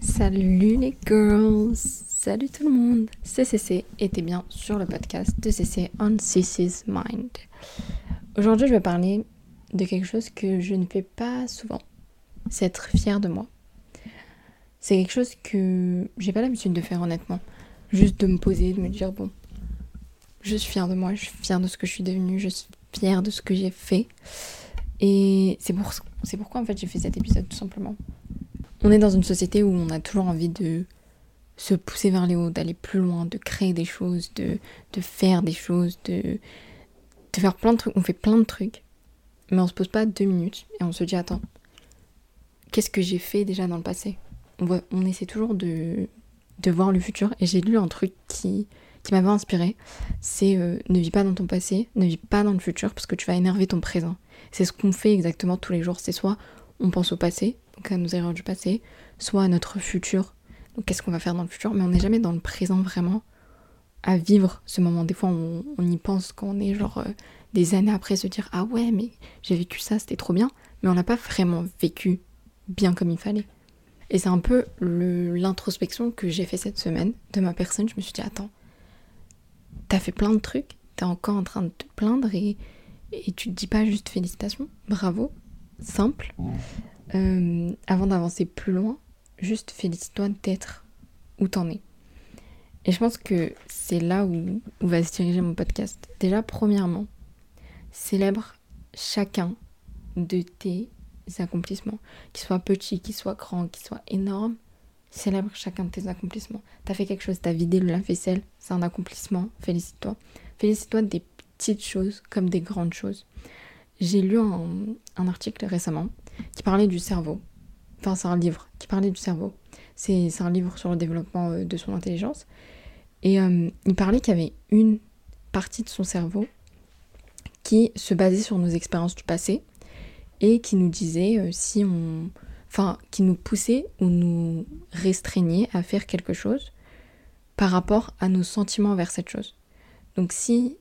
Salut les girls, salut tout le monde. C'est CC et t'es bien sur le podcast de CC on CC's Mind. Aujourd'hui, je vais parler de quelque chose que je ne fais pas souvent. C'est être fière de moi. C'est quelque chose que j'ai pas l'habitude de faire honnêtement. Juste de me poser, de me dire bon, je suis fière de moi, je suis fière de ce que je suis devenue, je suis fière de ce que j'ai fait. Et c'est pour, c'est pourquoi en fait j'ai fait cet épisode tout simplement. On est dans une société où on a toujours envie de se pousser vers les hauts, d'aller plus loin, de créer des choses, de, de faire des choses, de, de faire plein de trucs. On fait plein de trucs, mais on se pose pas deux minutes et on se dit attends, qu'est-ce que j'ai fait déjà dans le passé? On, voit, on essaie toujours de, de voir le futur et j'ai lu un truc qui, qui m'avait inspiré, c'est euh, ne vis pas dans ton passé, ne vis pas dans le futur parce que tu vas énerver ton présent. C'est ce qu'on fait exactement tous les jours. C'est soit on pense au passé, donc à nos erreurs du passé, soit à notre futur, donc qu'est-ce qu'on va faire dans le futur, mais on n'est jamais dans le présent vraiment à vivre ce moment. Des fois, on, y pense quand on est genre euh, des années après se dire ah ouais, mais j'ai vécu ça, c'était trop bien, mais on n'a pas vraiment vécu bien comme il fallait. Et c'est un peu l'introspection que j'ai fait cette semaine de ma personne. Je me suis dit attends, t'as fait plein de trucs, t'es encore en train de te plaindre et, et tu te dis pas juste félicitations, bravo, simple. Euh, avant d'avancer plus loin, juste félicite-toi d'être où t'en es. Et je pense que c'est là où, va se diriger mon podcast. Déjà, premièrement, célèbre chacun de tes accomplissements, qu'ils soient petits, qu'ils soient grands, qu'ils soient énormes. Célèbre chacun de tes accomplissements. T'as fait quelque chose, t'as vidé le lave-vaisselle, c'est un accomplissement, félicite-toi. Félicite-toi des petites choses comme des grandes choses. J'ai lu un, article récemment qui parlait du cerveau. Enfin, c'est un livre qui parlait du cerveau. C'est un livre sur le développement euh, de son intelligence. Et euh, il parlait qu'il y avait une partie de son cerveau qui se basait sur nos expériences du passé et qui nous disait euh, si on. Enfin, qui nous poussait ou nous restreignait à faire quelque chose par rapport à nos sentiments envers cette chose. Donc si,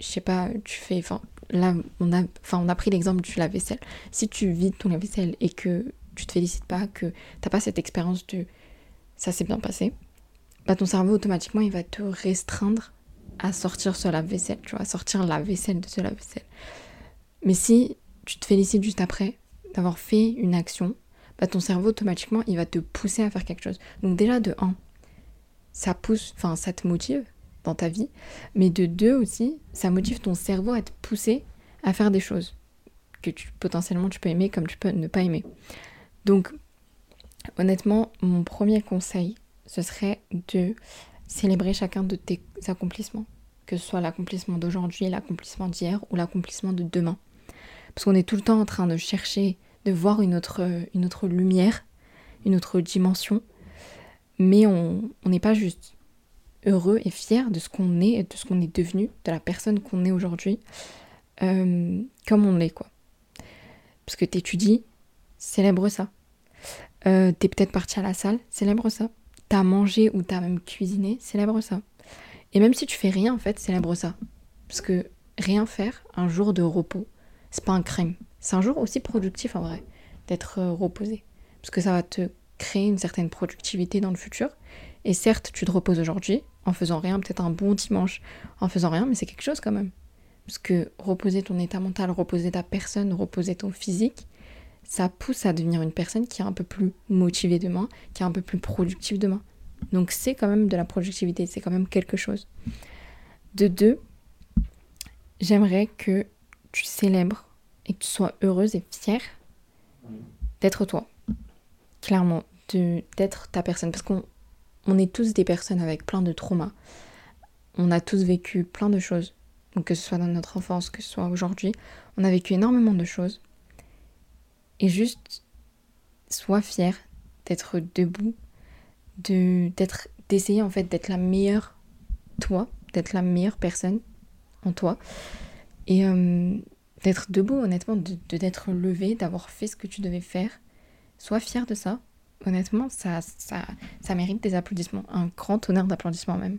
je sais pas, tu fais. Enfin, là, on a, enfin, on a pris l'exemple du lave-vaisselle. Si tu vides ton lave-vaisselle et que tu te félicites pas, que t'as pas cette expérience de ça s'est bien passé, bah ton cerveau automatiquement il va te restreindre à sortir ce lave-vaisselle, tu vois, à sortir la vaisselle de ce lave-vaisselle. Mais si tu te félicites juste après d'avoir fait une action, bah ton cerveau automatiquement il va te pousser à faire quelque chose. Donc déjà de 1, ça pousse, enfin ça te motive ta vie, mais de deux aussi, ça motive ton cerveau à te pousser à faire des choses que tu, potentiellement tu peux aimer comme tu peux ne pas aimer. Donc honnêtement, mon premier conseil, ce serait de célébrer chacun de tes accomplissements, que ce soit l'accomplissement d'aujourd'hui, l'accomplissement d'hier ou l'accomplissement de demain. Parce qu'on est tout le temps en train de chercher, de voir une autre, une autre lumière, une autre dimension, mais on n'est pas juste heureux et fier de ce qu'on est, de ce qu'on est devenu, de la personne qu'on est aujourd'hui, euh, comme on l'est, quoi. Parce que t'étudies, célèbre ça. Euh, t'es peut-être parti à la salle, célèbre ça. T'as mangé ou t'as même cuisiné, célèbre ça. Et même si tu fais rien, en fait, célèbre ça. Parce que rien faire, un jour de repos, c'est pas un crime. C'est un jour aussi productif, en vrai, d'être euh, reposé. Parce que ça va te créer une certaine productivité dans le futur. Et certes, tu te reposes aujourd'hui, en faisant rien, peut-être un bon dimanche en faisant rien, mais c'est quelque chose quand même. Parce que reposer ton état mental, reposer ta personne, reposer ton physique, ça pousse à devenir une personne qui est un peu plus motivée demain, qui est un peu plus productive demain. Donc c'est quand même de la productivité, c'est quand même quelque chose. De deux, j'aimerais que tu célèbres et que tu sois heureuse et fière d'être toi. Clairement, d'être ta personne. Parce qu'on on est tous des personnes avec plein de traumas. On a tous vécu plein de choses. Que ce soit dans notre enfance, que ce soit aujourd'hui, on a vécu énormément de choses. Et juste, sois fier d'être debout, de d'être d'essayer en fait d'être la meilleure toi, d'être la meilleure personne en toi. Et euh, d'être debout, honnêtement, de d'être levé, d'avoir fait ce que tu devais faire. Sois fier de ça honnêtement, ça, ça, ça mérite des applaudissements, un grand honneur d'applaudissements même.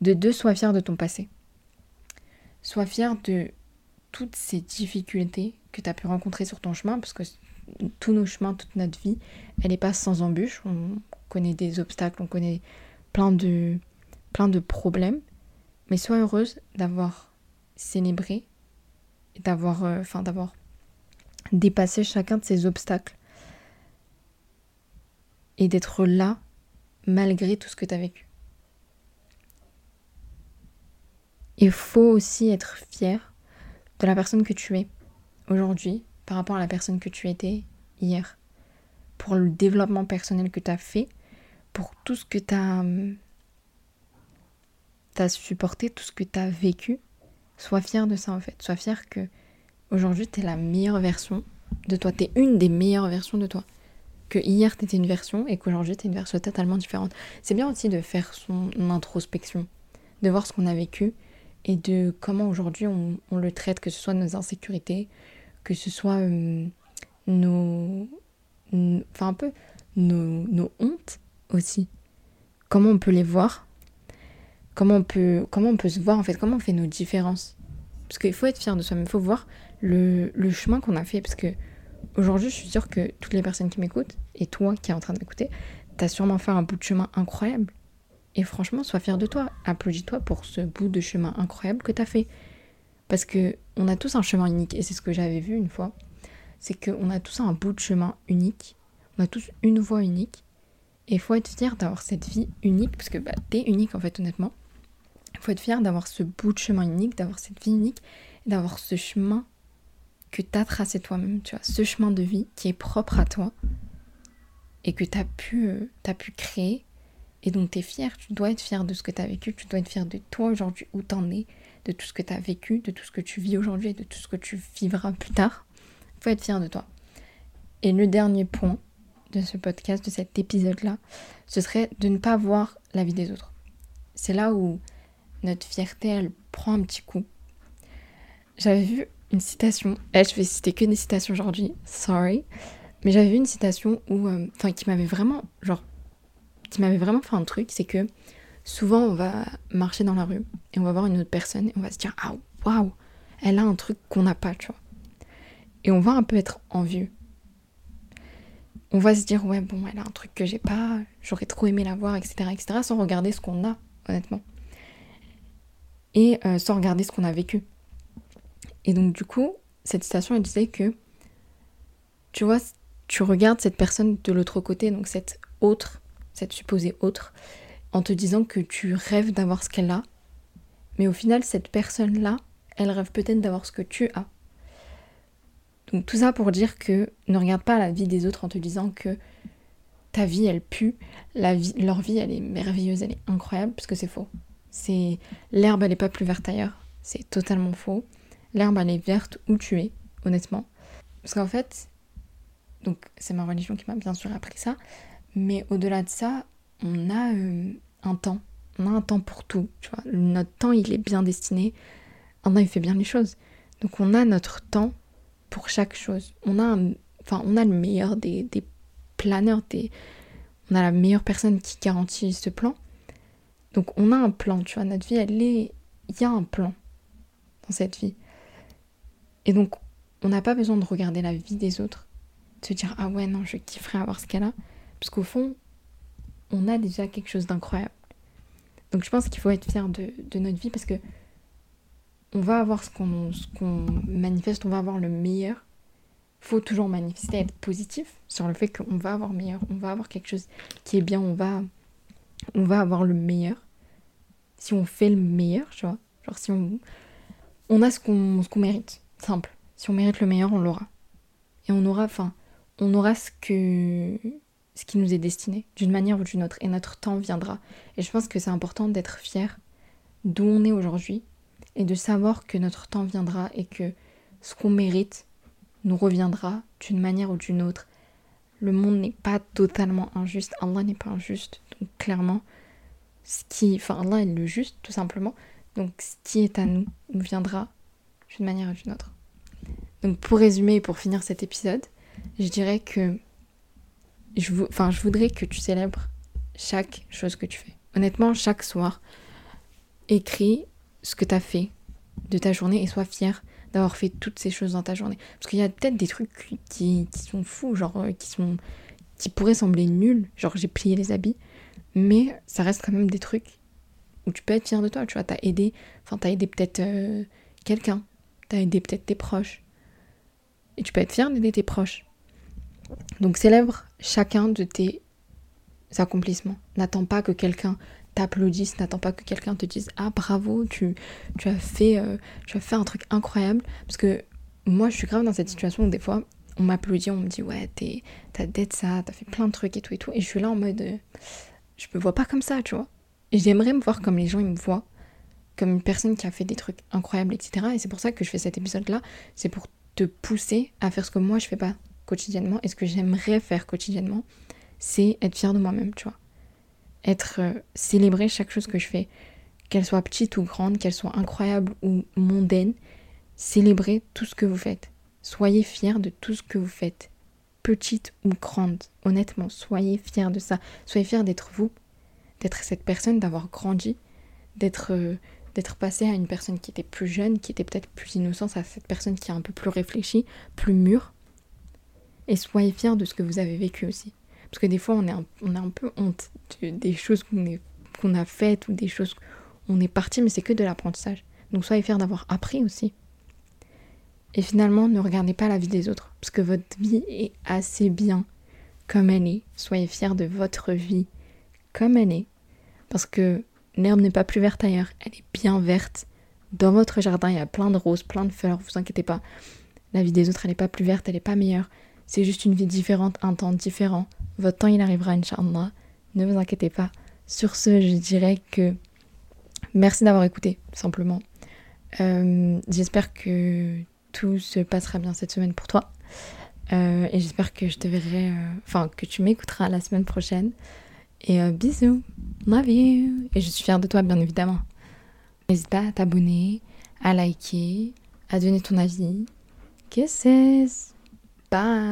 De deux, sois fier de ton passé. Sois fier de toutes ces difficultés que tu as pu rencontrer sur ton chemin, parce que tous nos chemins, toute notre vie, elle n'est pas sans embûches. connaît des obstacles, on connaît plein de, plein de problèmes. Mais sois heureuse d'avoir célébré, d'avoir, euh, d'avoir dépassé chacun de ces obstacles et d'être là malgré tout ce que tu as vécu. Il faut aussi être fier de la personne que tu es aujourd'hui par rapport à la personne que tu étais hier. Pour le développement personnel que tu as fait, pour tout ce que tu as, as, supporté, tout ce que tu as vécu. Sois fier de ça en fait. Sois fier que aujourd'hui tu es la meilleure version de toi. Tu es une des meilleures versions de toi. Que hier tu étais une version et qu'aujourd'hui tu es une version totalement différente. C'est bien aussi de faire son introspection, de voir ce qu'on a vécu et de comment aujourd'hui on, le traite, que ce soit nos insécurités, que ce soit euh, nos, enfin un peu nos, nos, hontes aussi. Comment on peut les voir? Comment on peut, comment on peut se voir en fait? Comment on fait nos différences? Parce qu'il faut être fier de soi, mais il faut voir le, le chemin qu'on a fait. Parce que aujourd'hui, je suis sûre que toutes les personnes qui m'écoutent, et toi qui es en train de m'écouter, t'as sûrement fait un bout de chemin incroyable. Et franchement, sois fier de toi. Applaudis-toi pour ce bout de chemin incroyable que tu as fait. Parce que on a tous un chemin unique. Et c'est ce que j'avais vu une fois. C'est qu'on a tous un bout de chemin unique. On a tous une voix unique. Et faut être fier d'avoir cette vie unique. Parce que bah, t'es unique en fait, honnêtement. Faut être fier d'avoir ce bout de chemin unique, d'avoir cette vie unique. D'avoir ce chemin que tu as tracé toi-même. Tu vois, ce chemin de vie qui est propre à toi. Et que tu as, pu, euh, as pu créer et donc tu es fier, tu dois être fier de ce que tu as vécu, tu dois être fier de toi aujourd'hui, où t'en es, de tout ce que tu as vécu, de tout ce que tu vis aujourd'hui et de tout ce que tu vivras plus tard. Il faut être fier de toi. Et le dernier point de ce podcast, de cet épisode-là, ce serait de ne pas voir la vie des autres. C'est là où notre fierté, elle prend un petit coup. J'avais vu une citation, eh, je vais citer que des citations aujourd'hui, sorry, mais j'avais vu une citation où, euh, qui m'avait vraiment, genre, qui m'avait vraiment fait un truc, c'est que souvent on va marcher dans la rue et on va voir une autre personne et on va se dire ah waouh, elle a un truc qu'on n'a pas, tu vois. Et on va un peu être envieux. On va se dire ouais bon elle a un truc que j'ai pas, j'aurais trop aimé la voir, etc. etc. sans regarder ce qu'on a, honnêtement. Et euh, sans regarder ce qu'on a vécu. Et donc du coup, cette citation elle disait que tu vois, tu regardes cette personne de l'autre côté, donc cette autre cette supposée autre, en te disant que tu rêves d'avoir ce qu'elle a, mais au final, cette personne-là, elle rêve peut-être d'avoir ce que tu as. Donc tout ça pour dire que ne regarde pas la vie des autres en te disant que ta vie, elle pue, leur vie, elle est merveilleuse, elle est incroyable, parce que c'est faux. C'est l'herbe, elle n'est pas plus verte ailleurs. C'est totalement faux. L'herbe, elle est verte où tu es, honnêtement. Parce qu'en fait, donc c'est ma religion qui m'a bien sûr appris ça, mais au-delà de ça, on a euh, un temps. On a un temps pour tout. Tu vois. Notre temps, il est bien destiné. Allah, il fait bien les choses. Donc on a notre temps pour chaque chose. On a, enfin, on a le meilleur des, des planeurs, des, on a la meilleure personne qui garantit ce plan. Donc on a un plan, tu vois. Notre vie, elle est... Il y a un plan dans cette vie. Et donc, on n'a pas besoin de regarder la vie des autres, de se dire, ah ouais, non, je kifferais avoir ce qu'elle a. Parce qu'au fond, on a déjà quelque chose d'incroyable. Donc je pense qu'il faut être fier de, notre vie parce que on va avoir ce qu'on manifeste, on va avoir le meilleur. Il faut toujours manifester, être positif sur le fait qu'on va avoir meilleur, on va avoir quelque chose qui est bien, on va, on va avoir le meilleur. Si on fait le meilleur, tu vois. Genre si on, on a ce qu'on qu'on mérite, simple. Si on mérite le meilleur, on l'aura. Et on aura, enfin, on aura ce qui nous est destiné, d'une manière ou d'une autre, et notre temps viendra. Et je pense que c'est important d'être fier d'où on est aujourd'hui, et de savoir que notre temps viendra et que ce qu'on mérite nous reviendra d'une manière ou d'une autre. Le monde n'est pas totalement injuste, Allah n'est pas injuste, donc clairement, ce qui, enfin Allah est le juste tout simplement, donc ce qui est à nous nous viendra d'une manière ou d'une autre. Donc pour résumer et pour finir cet épisode, je dirais que je, voudrais que tu célèbres chaque chose que tu fais. Honnêtement, chaque soir, écris ce que tu as fait de ta journée et sois fier d'avoir fait toutes ces choses dans ta journée. Parce qu'il y a peut-être des trucs qui, qui, sont fous, genre euh, qui sont qui pourraient sembler nuls, genre j'ai plié les habits, mais ça reste quand même des trucs où tu peux être fier de toi, tu vois, t'as aidé, enfin t'as aidé peut-être euh, quelqu'un, t'as aidé peut-être tes proches, et tu peux être fier d'aider tes proches. Donc célèbre chacun de tes accomplissements. N'attends pas que quelqu'un t'applaudisse, n'attends pas que quelqu'un te dise ah bravo, tu, tu as fait euh, tu as fait un truc incroyable parce que moi je suis grave dans cette situation où des fois on m'applaudit, on me dit ouais t'as d'être ça, t'as fait plein de trucs et tout et tout et je suis là en mode euh, je me vois pas comme ça, tu vois. J'aimerais me voir comme les gens ils me voient, comme une personne qui a fait des trucs incroyables, etc. Et c'est pour ça que je fais cet épisode là, c'est pour te pousser à faire ce que moi je fais pas quotidiennement et ce que j'aimerais faire quotidiennement, c'est être fier de moi-même, tu vois. Être euh, célébrer chaque chose que je fais, qu'elle soit petite ou grande, qu'elle soit incroyable ou mondaine, célébrer tout ce que vous faites. Soyez fiers de tout ce que vous faites, petite ou grande. Honnêtement, soyez fiers de ça. Soyez fiers d'être vous, d'être cette personne, d'avoir grandi, d'être euh, d'être passé à une personne qui était plus jeune, qui était peut-être plus innocente, à cette personne qui est un peu plus réfléchie, plus mûre. Et soyez fiers de ce que vous avez vécu aussi. Parce que des fois, on, a un peu honte des choses qu'on a faites ou des choses où on est parti, mais c'est que de l'apprentissage. Donc soyez fiers d'avoir appris aussi. Et finalement, ne regardez pas la vie des autres, parce que votre vie est assez bien comme elle est. Soyez fiers de votre vie comme elle est, parce que l'herbe n'est pas plus verte ailleurs, elle est bien verte. Dans votre jardin, il y a plein de roses, plein de fleurs, vous inquiétez pas. La vie des autres, elle n'est pas plus verte, elle n'est pas meilleure. C'est juste une vie différente, un temps différent. Votre temps, il arrivera, Inch'Allah. Ne vous inquiétez pas. Sur ce, je dirais que merci d'avoir écouté, simplement. Euh, j'espère que tout se passera bien cette semaine pour toi. Euh, et j'espère que je te verrai, euh, enfin, que tu m'écouteras la semaine prochaine. Et bisous. Love you. Et je suis fière de toi, bien évidemment. N'hésite pas à t'abonner, à liker, à donner ton avis. Kisses. Bye.